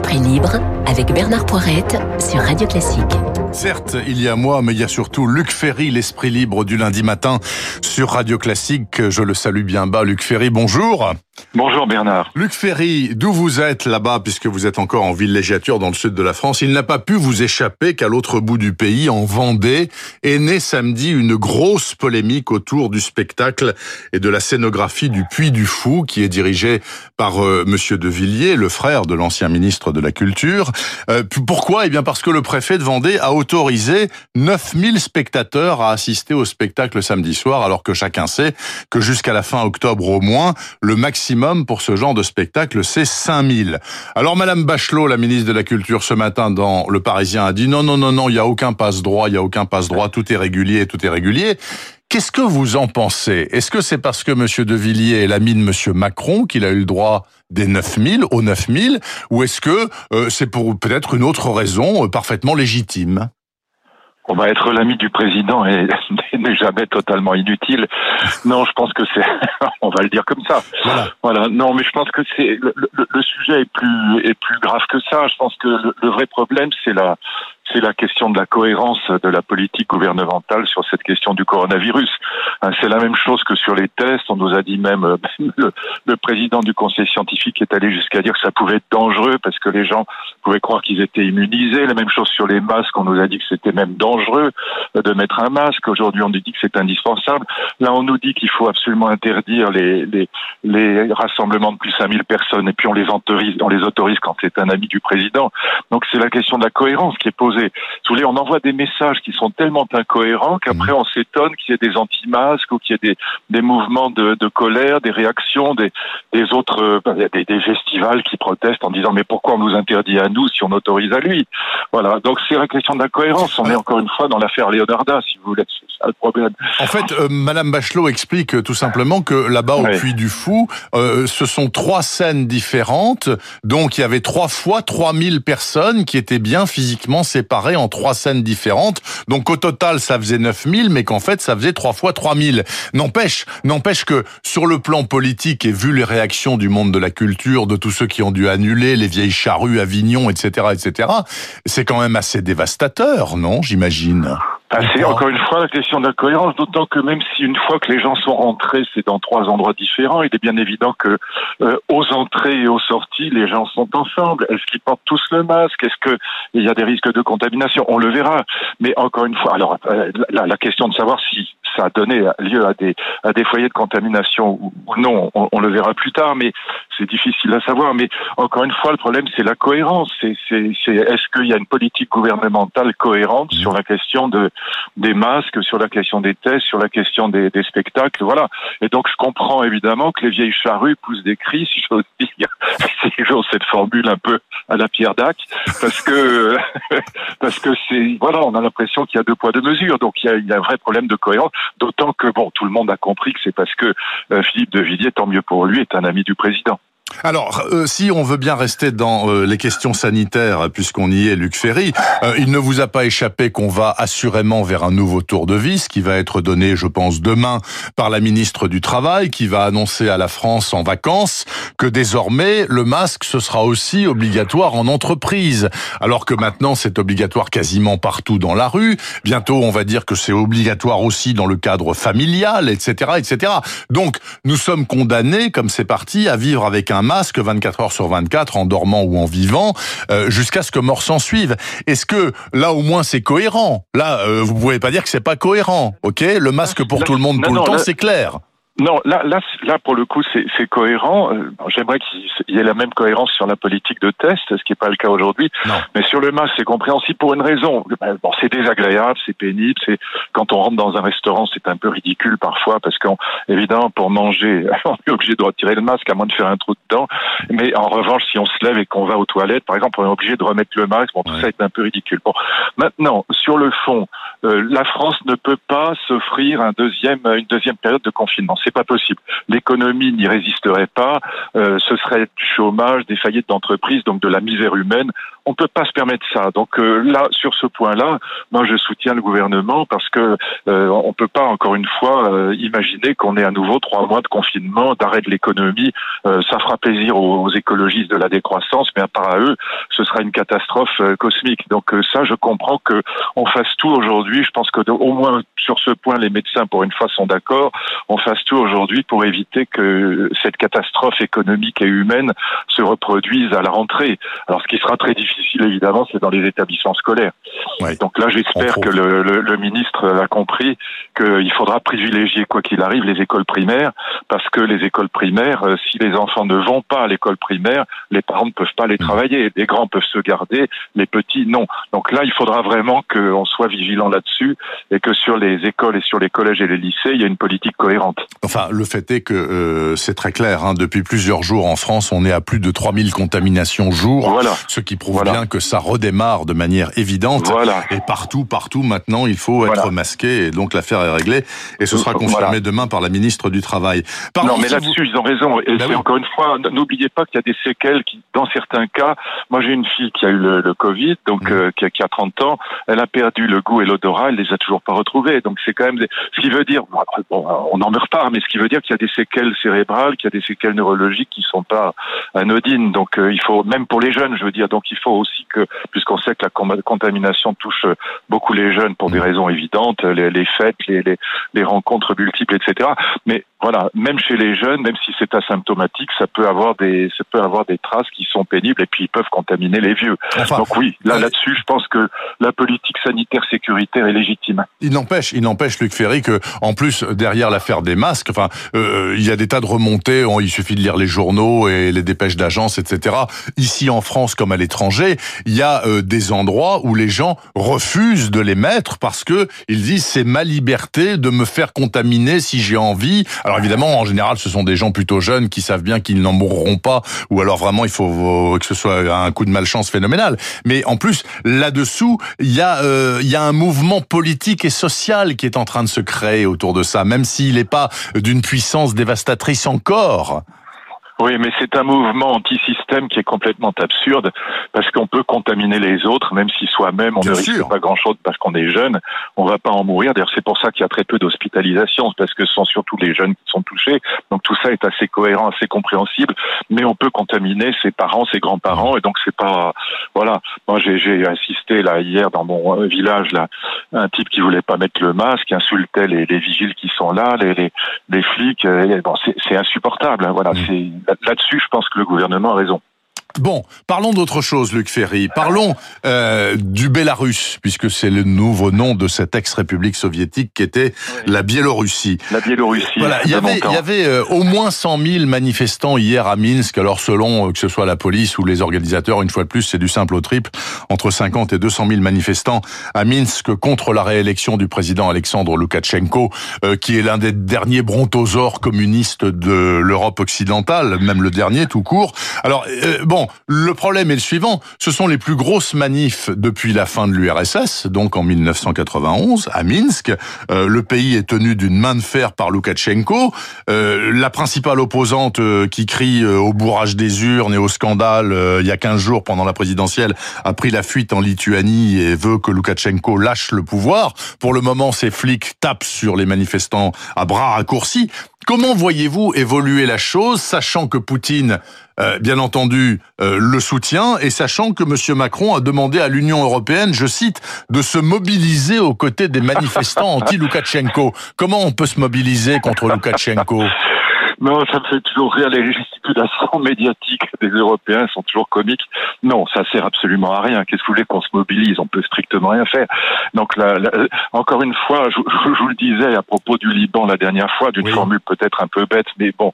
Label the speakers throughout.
Speaker 1: Esprit libre avec Bernard Poirette sur Radio Classique.
Speaker 2: Certes, il y a moi, mais il y a surtout Luc Ferry, l'esprit libre du lundi matin sur Radio Classique. Je le salue bien bas. Luc Ferry, bonjour.
Speaker 3: Bonjour Bernard.
Speaker 2: Luc Ferry, d'où vous êtes là-bas, puisque vous êtes encore en villégiature dans le sud de la France, il n'a pas pu vous échapper qu'à l'autre bout du pays, en Vendée, est née samedi une grosse polémique autour du spectacle et de la scénographie du Puy du Fou, qui est dirigé par euh, Monsieur de Villiers, le frère de l'ancien ministre de la Culture. Euh, pourquoi? Eh bien parce que le préfet de Vendée a autorisé 9000 spectateurs à assister au spectacle samedi soir, alors que chacun sait que jusqu'à la fin octobre au moins, le maximum pour ce genre de spectacle, c'est 5000. Alors Madame Bachelot, la ministre de la Culture, ce matin dans Le Parisien, a dit non, non, non, non, il n'y a aucun passe-droit, il n'y a aucun passe-droit, tout est régulier, tout est régulier. Qu'est-ce que vous en pensez? Est-ce que c'est parce que Monsieur De Villiers est l'ami de Monsieur Macron qu'il a eu le droit des 9000 aux 9000 ou est-ce que euh, c'est pour peut-être une autre raison euh, parfaitement légitime?
Speaker 3: On va être l'ami du président et n'est jamais totalement inutile. Non, je pense que c'est, on va le dire comme ça. Voilà. Non, mais je pense que c'est le, sujet est plus est plus grave que ça. Je pense que le vrai problème, c'est la c'est la question de la cohérence de la politique gouvernementale sur cette question du coronavirus. Hein, c'est la même chose que sur les tests. On nous a dit même, euh, le, président du conseil scientifique est allé jusqu'à dire que ça pouvait être dangereux parce que les gens pouvaient croire qu'ils étaient immunisés. La même chose sur les masques. On nous a dit que c'était même dangereux de mettre un masque. Aujourd'hui, on nous dit que c'est indispensable. Là, on nous dit qu'il faut absolument interdire les, rassemblements de plus de 5000 personnes et puis on les on les autorise quand c'est un ami du président. Donc c'est la question de la cohérence qui est posée on envoie des messages qui sont tellement incohérents qu'après on s'étonne qu'il y ait des anti-masques ou qu'il y ait des, mouvements de, colère, des réactions, des, autres, euh, des, festivals qui protestent en disant mais pourquoi on nous interdit à nous si on autorise à lui? Voilà. Donc c'est la question de la cohérence. On est encore une fois dans l'affaire Leonarda, si vous voulez. Ça le problème.
Speaker 2: En fait, euh, Madame Bachelot explique tout simplement que là-bas au Puy du Fou, euh, ce sont trois scènes différentes. Donc il y avait trois fois 3000 personnes qui étaient bien physiquement séparées en trois scènes différentes. Donc au total, ça faisait 9000, mais qu'en fait, ça faisait trois fois 3000. N'empêche, n'empêche que sur le plan politique et vu les réactions du monde de la culture, de tous ceux qui ont dû annuler les vieilles charrues, Avignon, etc., etc., c'est quand même assez dévastateur, non J'imagine?
Speaker 3: Ah, c'est encore une fois la question de la cohérence, d'autant que même si une fois que les gens sont rentrés, c'est dans trois endroits différents, il est bien évident que euh, aux entrées et aux sorties, les gens sont ensemble. Est-ce qu'ils portent tous le masque? Est-ce qu'il y a des risques de contamination? On le verra. Mais encore une fois, alors euh, la, la, question de savoir si ça a donné lieu à des à des foyers de contamination ou, non, on, on, le verra plus tard. Mais c'est difficile à savoir. Mais encore une fois, le problème c'est la cohérence. C'est est, est-ce qu'il y a une politique gouvernementale cohérente sur la question de des masques, sur la question des tests, sur la question des, spectacles, voilà. Et donc je comprends évidemment que les vieilles charrues poussent des cris, si j'ose dire, cette formule un peu à la Pierre Dac, parce que parce que c'est voilà, on a l'impression qu'il y a deux poids deux mesures, donc il y a, il y a un vrai problème de cohérence. D'autant que bon, tout le monde a compris que c'est parce que euh, Philippe de Villiers, tant mieux pour lui, est un ami du président.
Speaker 2: Alors, euh, si on veut bien rester dans euh, les questions sanitaires, puisqu'on y est, Luc Ferry, euh, il ne vous a pas échappé qu'on va assurément vers un nouveau tour de vis qui va être donné, je pense, demain par la ministre du Travail, qui va annoncer à la France en vacances que désormais le masque ce sera aussi obligatoire en entreprise, alors que maintenant c'est obligatoire quasiment partout dans la rue. Bientôt, on va dire que c'est obligatoire aussi dans le cadre familial, etc., etc. Donc, nous sommes condamnés, comme c'est parti, à vivre avec un un masque 24 heures sur 24 en dormant ou en vivant euh, jusqu'à ce que mort s'en suive. Est-ce que là au moins c'est cohérent? Là, euh, vous pouvez pas dire que c'est pas cohérent, ok? Le masque pour tout le monde tout le temps, c'est clair.
Speaker 3: Non, là, là, là, pour le coup, c'est cohérent. Euh, j'aimerais qu'il y ait la même cohérence sur la politique de test, ce qui n'est pas le cas aujourd'hui. Mais sur le masque, c'est compréhensible pour une raison. Ben, bon, c'est désagréable, c'est pénible. C'est quand on rentre dans un restaurant, c'est un peu ridicule parfois parce qu'évidemment, pour manger, on est obligé de retirer le masque à moins de faire un trou dedans. Mais en revanche, si on se lève et qu'on va aux toilettes, par exemple, on est obligé de remettre le masque. Bon, tout ça est un peu ridicule. Bon, maintenant, sur le fond, euh, la France ne peut pas s'offrir un deuxième, une deuxième période de confinement c'est pas possible. L'économie n'y résisterait pas. Euh, ce serait du chômage, des faillites d'entreprises, donc de la misère humaine. On peut pas se permettre ça. Donc euh, là, sur ce point-là, moi je soutiens le gouvernement parce que euh, on peut pas encore une fois euh, imaginer qu'on ait à nouveau trois mois de confinement, d'arrêt de l'économie. ça fera plaisir aux, écologistes de la décroissance, mais à part à eux, ce sera une catastrophe cosmique. Donc ça, je comprends que on fasse tout aujourd'hui. Je pense que au moins sur ce point, les médecins pour une fois sont d'accord. On fasse tout aujourd'hui pour éviter que cette catastrophe économique et humaine se reproduise à la rentrée. Alors ce qui sera très difficile difficile évidemment, c'est dans les établissements scolaires. Donc là, j'espère que le, le, le, ministre a compris qu'il faudra privilégier, quoi qu'il arrive, les écoles primaires, parce que les écoles primaires, euh, si les enfants ne vont pas à l'école primaire, les parents ne peuvent pas les mmh. travailler. Les grands peuvent se garder, les petits, non. Donc là, il faudra vraiment qu'on soit vigilant là-dessus et que sur les écoles et sur les collèges et les lycées, il y ait une politique cohérente.
Speaker 2: Enfin, le fait est que euh, c'est très clair. Hein, depuis plusieurs jours en France, on est à plus de 3000 contaminations jour, voilà. ce qui prouve bien que ça redémarre de manière évidente.
Speaker 3: Voilà.
Speaker 2: Et partout, partout, maintenant, il faut être masqué. Et donc, l'affaire est réglée. Et ce sera confirmé demain par la ministre du Travail.
Speaker 3: non, mais là-dessus, ils ont raison. Et ben encore une fois, n'oubliez pas qu'il y a des séquelles qui, dans certains cas, moi j'ai une fille qui a eu le, Covid, donc mmh. euh, qui, a, qui, a, 30 ans, elle a perdu le goût et l'odorat, elle les a toujours pas retrouvés. Donc c'est quand même des... ce qui veut dire, bon, on n'en meurt pas, mais ce qui veut dire qu'il y a des séquelles cérébrales, qu'il y a des séquelles neurologiques qui sont pas anodines. Donc euh, il faut, même pour les jeunes, je veux dire, donc il faut aussi que, puisqu'on sait que la contamination touche beaucoup les jeunes pour des mm. raisons évidentes, les, les fêtes, les, les, les, rencontres multiples, etc. Mais voilà, même chez les jeunes, même si c'est asymptomatique, ça peut avoir des, ça peut avoir des traces qui sont pénibles et puis ils peuvent contaminer les vieux. Donc oui, là, là-dessus, je pense que la politique sanitaire sécuritaire est légitime.
Speaker 2: Il n'empêche, il n'empêche, Luc Ferry, que en plus derrière l'affaire des masques, enfin, euh, il y a des tas de remontées. Il suffit de lire les journaux et les dépêches d'agence, etc. Ici en France comme à l'étranger, il y a euh, des endroits où les gens refusent de les mettre parce que ils disent c'est ma liberté de me faire contaminer si j'ai envie. Alors évidemment, en général, ce sont des gens plutôt jeunes qui savent bien qu'ils n'en mourront pas, ou alors vraiment il faut que ce soit un coup de malchance phénoménal. Mais en plus, là-dessous, il y a euh, il y a un mouvement politique et social qui est en train de se créer autour de ça, même s'il n'est pas d'une puissance dévastatrice encore.
Speaker 3: Oui, mais c'est un mouvement anti-système qui est complètement absurde parce qu'on peut contaminer les autres, même si soi-même on ne risque pas grand-chose parce qu'on est jeune, on va pas en mourir. D'ailleurs, c'est pour ça qu'il y a très peu d'hospitalisation, parce que ce sont surtout les jeunes qui sont touchés. Donc tout ça est assez cohérent, assez compréhensible. Mais on peut contaminer ses parents, ses grands-parents, et donc c'est pas voilà. Moi, j'ai assisté là hier dans mon euh, village là, un type qui voulait pas mettre le masque, insultait les, les vigiles qui sont là, les les, les flics. Euh, bon, c'est insupportable. Hein, voilà, mmh. c'est là-dessus, je pense que le gouvernement a raison.
Speaker 2: Bon, parlons d'autre chose, Luc Ferry. Parlons euh, du Bélarus, puisque c'est le nouveau nom de cette ex-république soviétique qui était la Biélorussie.
Speaker 3: La Biélorussie.
Speaker 2: Voilà, il y avait, il y avait euh, au moins 100 000 manifestants hier à Minsk. Alors selon euh, que ce soit la police ou les organisateurs, une fois de plus, c'est du simple au triple, entre 50 et 200 000 manifestants à Minsk contre la réélection du président Alexandre Loukachenko, euh, qui est l'un des derniers brontosaures communistes de l'Europe occidentale, même le dernier tout court. Alors bon le problème est le suivant. Ce sont les plus grosses manifs depuis la fin de l'URSS, donc en 1991, à Minsk. Euh, le pays est tenu d'une main de fer par Loukachenko. Euh, la principale opposante euh, qui crie au bourrage des urnes et au scandale il y a 15 jours pendant la présidentielle a pris la fuite en Lituanie et veut que Loukachenko lâche le pouvoir. Pour le moment, ces flics tapent sur les manifestants à bras raccourcis. Comment voyez-vous évoluer la chose, sachant que Poutine, euh, bien entendu, euh, le soutient, et sachant que M. Macron a demandé à l'Union européenne, je cite, de se mobiliser aux côtés des manifestants anti-Loukachenko Comment on peut se mobiliser contre Loukachenko?
Speaker 3: Non, ça me fait toujours rire. Les gesticulations médiatiques des Européens sont toujours comiques. Non, ça sert absolument à rien. Qu'est-ce que vous voulez qu'on se mobilise? On peut strictement rien faire. Donc, là, encore une fois, je, vous le disais à propos du Liban la dernière fois, d'une formule peut-être un peu bête, mais bon,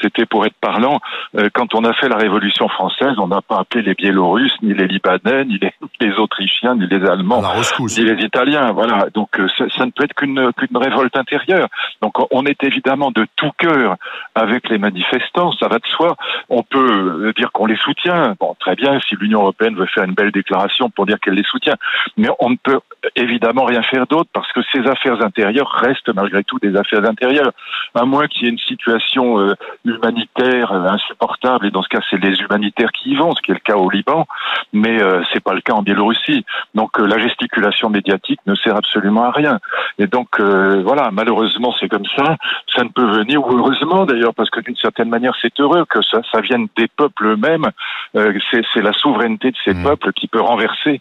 Speaker 3: c'était pour être parlant. Euh, quand on a fait la Révolution française, on n'a pas appelé les Biélorusses, ni les Libanais, ni les, Autrichiens, ni les Allemands, ni les Italiens. Voilà. Donc, euh, ça, ça ne peut être qu'une révolte intérieure. Donc, on est évidemment de tout cœur avec les manifestants. Ça va de soi. On peut dire qu'on les soutient. Bon, très bien, si l'Union européenne veut faire une belle déclaration pour dire qu'elle les soutient. Mais on ne peut évidemment rien faire d'autre parce que ces affaires intérieures restent malgré tout des affaires intérieures. À moins qu'il y ait une situation euh, humanitaire euh, insupportable, et dans ce cas, c'est les humanitaires qui y vont, ce qui est le cas au Liban, mais euh, c'est pas le cas en Biélorussie. Donc la gesticulation médiatique ne sert absolument à rien. Et donc voilà, malheureusement, c'est comme ça. Ça ne peut venir, ou heureusement d'ailleurs, parce que d'une certaine manière, c'est heureux que ça, ça vienne des peuples eux-mêmes. c'est la souveraineté de ces mmh. peuples qui peut renverser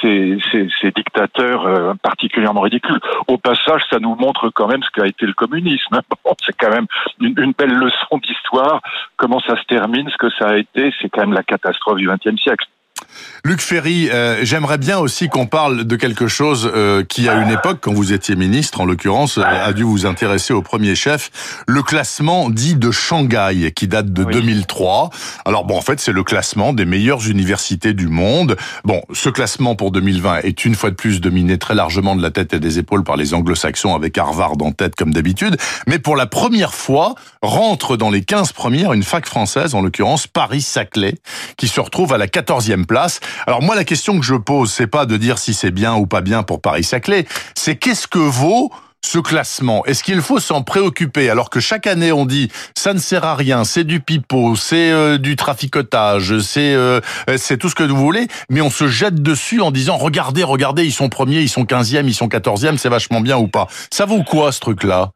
Speaker 3: ces, ces, ces dictateurs particulièrement ridicules. Au passage, ça nous montre quand même ce qu'a été le communisme. c'est quand même une, belle leçon d'histoire. Comment ça se termine, ce que ça a été, c'est quand même la catastrophe du XXe siècle.
Speaker 2: Luc Ferry, euh, j'aimerais bien aussi qu'on parle de quelque chose euh, qui, à une époque, quand vous étiez ministre, en l'occurrence, euh, a dû vous intéresser au premier chef, le classement dit de Shanghai, qui date de 2003. Alors bon, en fait, c'est le classement des meilleures universités du monde. Bon, ce classement pour 2020 est une fois de plus dominé très largement de la tête et des épaules par les anglo-saxons, avec Harvard en tête comme d'habitude. Mais pour la première fois, rentre dans les 15 premières une fac française, en l'occurrence Paris-Saclay, qui se retrouve à la 14e place alors moi, la question que je pose, c'est pas de dire si c'est bien ou pas bien pour Paris-Saclay, c'est qu'est-ce que vaut ce classement? Est-ce qu'il faut s'en préoccuper? Alors que chaque année on dit ça ne sert à rien, c'est du pipeau, c'est euh, du traficotage, c'est euh, c'est tout ce que vous voulez, mais on se jette dessus en disant regardez, regardez, ils sont premiers, ils sont 15e, ils sont 14e, c'est vachement bien ou pas. Ça vaut quoi ce truc-là?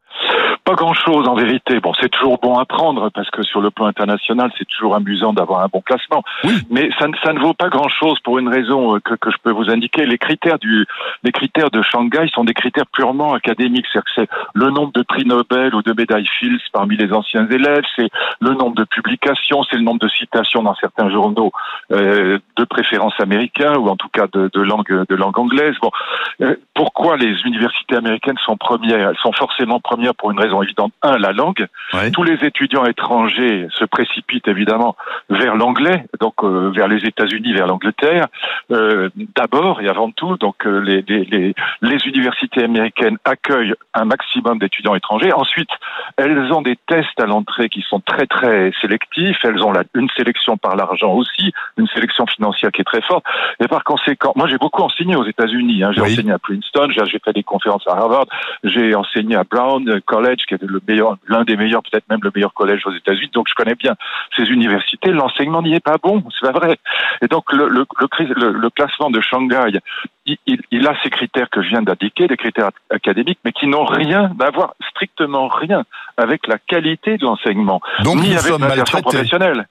Speaker 3: Pas grand-chose en vérité. Bon, c'est toujours bon à prendre parce que sur le plan international, c'est toujours amusant d'avoir un bon classement. Mais ça, ça, ne vaut pas grand-chose pour une raison euh, que, que, je peux vous indiquer. Les critères du, les critères de Shanghai sont des critères purement académiques. C'est-à-dire que c'est le nombre de prix Nobel ou de médailles Fields parmi les anciens élèves, c'est le nombre de publications, c'est le nombre de citations dans certains journaux euh, de préférence américains ou en tout cas de, de langue de langue anglaise. Bon, euh, pourquoi les universités américaines sont premières Elles sont forcément premières pour une raison évidente. Un, la langue. Tous les étudiants étrangers se précipitent évidemment vers l'anglais, donc euh, vers les États-Unis, vers l'Angleterre. Euh, D'abord et avant tout, donc euh, les, les, les, universités américaines accueillent un maximum d'étudiants étrangers. Ensuite, elles ont des tests à l'entrée qui sont très très sélectifs. Elles ont la, une sélection par l'argent aussi, une sélection financière qui est très forte. Et par conséquent, moi j'ai beaucoup enseigné aux États-Unis. Hein. J'ai enseigné à Princeton, j'ai fait des conférences à Harvard, j'ai enseigné à Brown College, qui est le meilleur, l'un des meilleurs, peut-être même le meilleur collège aux États-Unis. Donc je connais bien ces universités. L'enseignement n'y est pas bon, c'est pas vrai. Et donc le, le, le, le classement de Shanghai, il, il, a ces critères que je viens d'indiquer, des critères académiques, mais qui n'ont rien d'avoir strictement rien avec la qualité de l'enseignement, ni avec l'insertion professionnelle.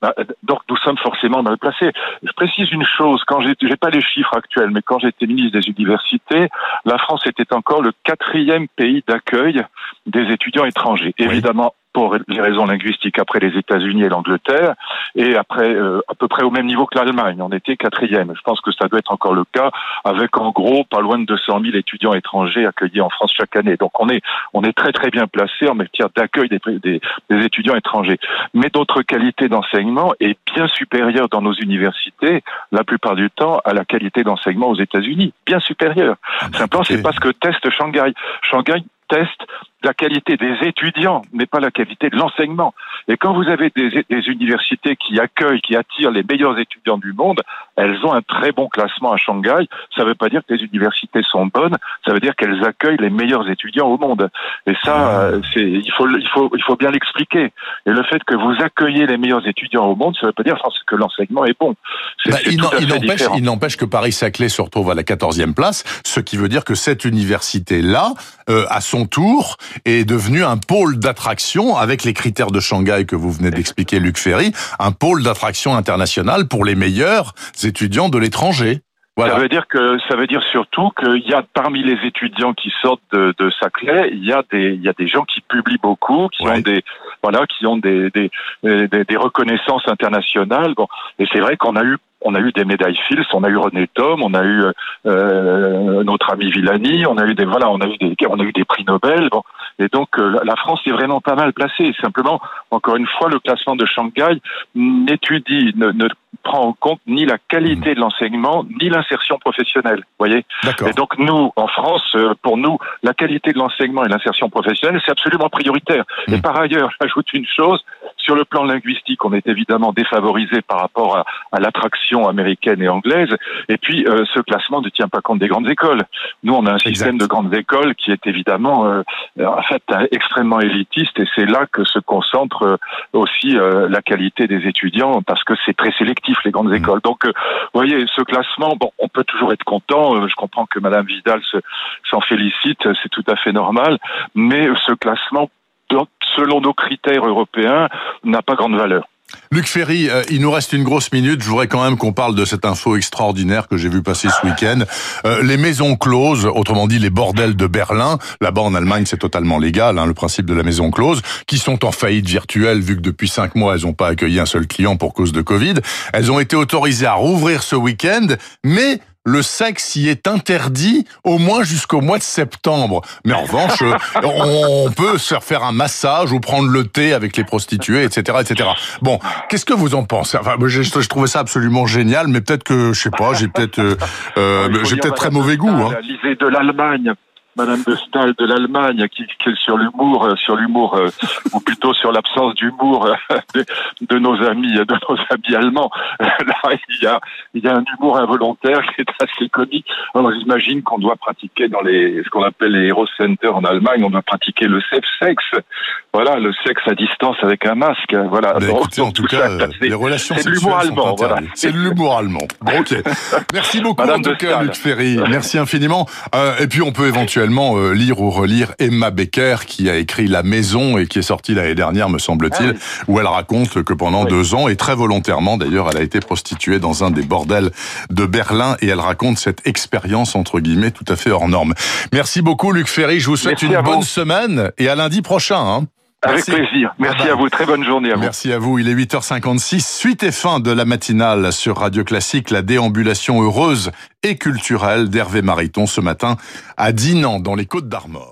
Speaker 3: Bah, donc nous sommes forcément mal placés. Je précise une chose, quand j'ai, j'ai pas les chiffres actuels, mais quand j'étais ministre des universités, la France était encore le quatrième pays d'accueil des étudiants étrangers. Évidemment, pour les raisons linguistiques après les États-Unis et l'Angleterre, et après euh, à peu près au même niveau que l'Allemagne. On était quatrième. Je pense que ça doit être encore le cas, avec en gros pas loin de 200 000 étudiants étrangers accueillis en France chaque année. Donc on est on est très très bien placé en matière d'accueil des, des, des, étudiants étrangers. Mais notre qualité d'enseignement est bien supérieure dans nos universités, la plupart du temps, à la qualité d'enseignement aux États-Unis, bien supérieure. Ah Simplement, c'est parce que test Shanghai. Shanghai teste la qualité des étudiants, mais pas la qualité de l'enseignement. Et quand vous avez des, des, universités qui accueillent, qui attirent les meilleurs étudiants du monde, elles ont un très bon classement à Shanghai. Ça ne veut pas dire que les universités sont bonnes, ça veut dire qu'elles accueillent les meilleurs étudiants au monde. Et ça, ah. euh, c'est, il faut, il faut, il faut bien l'expliquer. Et le fait que vous accueillez les meilleurs étudiants au monde, ça ne veut pas dire que l'enseignement est bon.
Speaker 2: Bah, il n'empêche que Paris-Saclay se retrouve à la 14e place, ce qui veut dire que cette université-là, euh, à son tour, est devenu un pôle d'attraction avec les critères de Shanghai que vous venez d'expliquer, Luc Ferry, un pôle d'attraction international pour les meilleurs étudiants de l'étranger.
Speaker 3: Ça veut dire que ça veut dire surtout qu'il y a parmi les étudiants qui sortent de, de Saclay, il y a des il y a des gens qui publient beaucoup, qui ont des voilà, qui ont des des, des, des reconnaissances internationales. Bon, et c'est vrai qu'on a eu on a eu des médailles Fields, on a eu René Thom, on a eu euh, notre ami Villani, on a eu des voilà, on a eu des on a eu des prix Nobel. Bon, et donc la France est vraiment pas mal placée. Simplement, encore une fois, le classement de Shanghai n'étudie, ne, ne prend en compte ni la qualité de l'enseignement ni l'insertion professionnelle. Voyez. Et donc nous, en France, pour nous, la qualité de l'enseignement et l'insertion professionnelle, c'est absolument prioritaire. Et mm. par ailleurs, j'ajoute une chose, sur le plan linguistique, on est évidemment défavorisé par rapport à, l'attraction américaine et anglaise. Et puis, euh, ce classement ne tient pas compte des grandes écoles. Nous, on a un système de grandes écoles qui est évidemment, euh, en fait, extrêmement élitiste. Et c'est là que se concentre euh, aussi la qualité des étudiants, parce que c'est très sélectif les grandes mmh. écoles. Donc, vous voyez, ce classement, bon, on peut toujours être content. je comprends que Madame Vidal s'en félicite, c'est tout à fait normal. Mais ce classement selon nos critères européens, n'a pas grande valeur.
Speaker 2: Luc Ferry, euh, il nous reste une grosse minute. Je voudrais quand même qu'on parle de cette info extraordinaire que j'ai vu passer ce week-end. Euh, les maisons closes, autrement dit les bordels de Berlin, là-bas en Allemagne c'est totalement légal, hein, le principe de la maison close, qui sont en faillite virtuelle vu que depuis cinq mois elles n'ont pas accueilli un seul client pour cause de Covid. Elles ont été autorisées à rouvrir ce week-end, mais le sexe y est interdit au moins jusqu'au mois de septembre. Mais en revanche, on peut se faire un massage ou prendre le thé avec les prostituées, etc., etc. Bon, qu'est-ce que vous en pensez? Enfin, je, je trouvais ça absolument génial, mais peut-être que je sais pas, j'ai peut-être, euh, euh j'ai peut-être très mauvais goût. Hein.
Speaker 3: de l'Allemagne Madame de Stahl de l'Allemagne, qui, qui, sur l'humour, euh, sur l'humour, euh, ou plutôt sur l'absence d'humour euh, de, nos amis, de nos amis allemands. Là, il y a, il y a un humour involontaire qui est assez comique. Alors, j'imagine qu'on doit pratiquer dans les, ce qu'on appelle les Hero Center en Allemagne, on doit pratiquer le safe sex. Voilà, le sexe à distance avec un masque. Voilà.
Speaker 2: en tout, cas, les relations c'est l'humour allemand. Voilà. C'est de l'humour allemand. Bon, ok. Merci beaucoup, Madame en tout cas, Luc Ferry. Merci infiniment. et puis, on peut éventuellement euh, lire ou relire Emma Becker qui a écrit La Maison et qui est sortie l'année dernière, me semble-t-il, ah où elle raconte que pendant deux ans, et très volontairement d'ailleurs, elle a été prostituée dans un des bordels de Berlin et elle raconte cette expérience entre guillemets tout à fait hors norme. Merci beaucoup Luc Ferry, je vous souhaite une bonne semaine et à lundi prochain. Hein.
Speaker 3: Avec plaisir. Merci à vous. Très bonne journée à vous.
Speaker 2: Merci à vous. Il est 8h56. Suite et fin de la matinale sur Radio Classique, la déambulation heureuse et culturelle d'Hervé Mariton ce matin à Dinan, dans les Côtes d'Armor.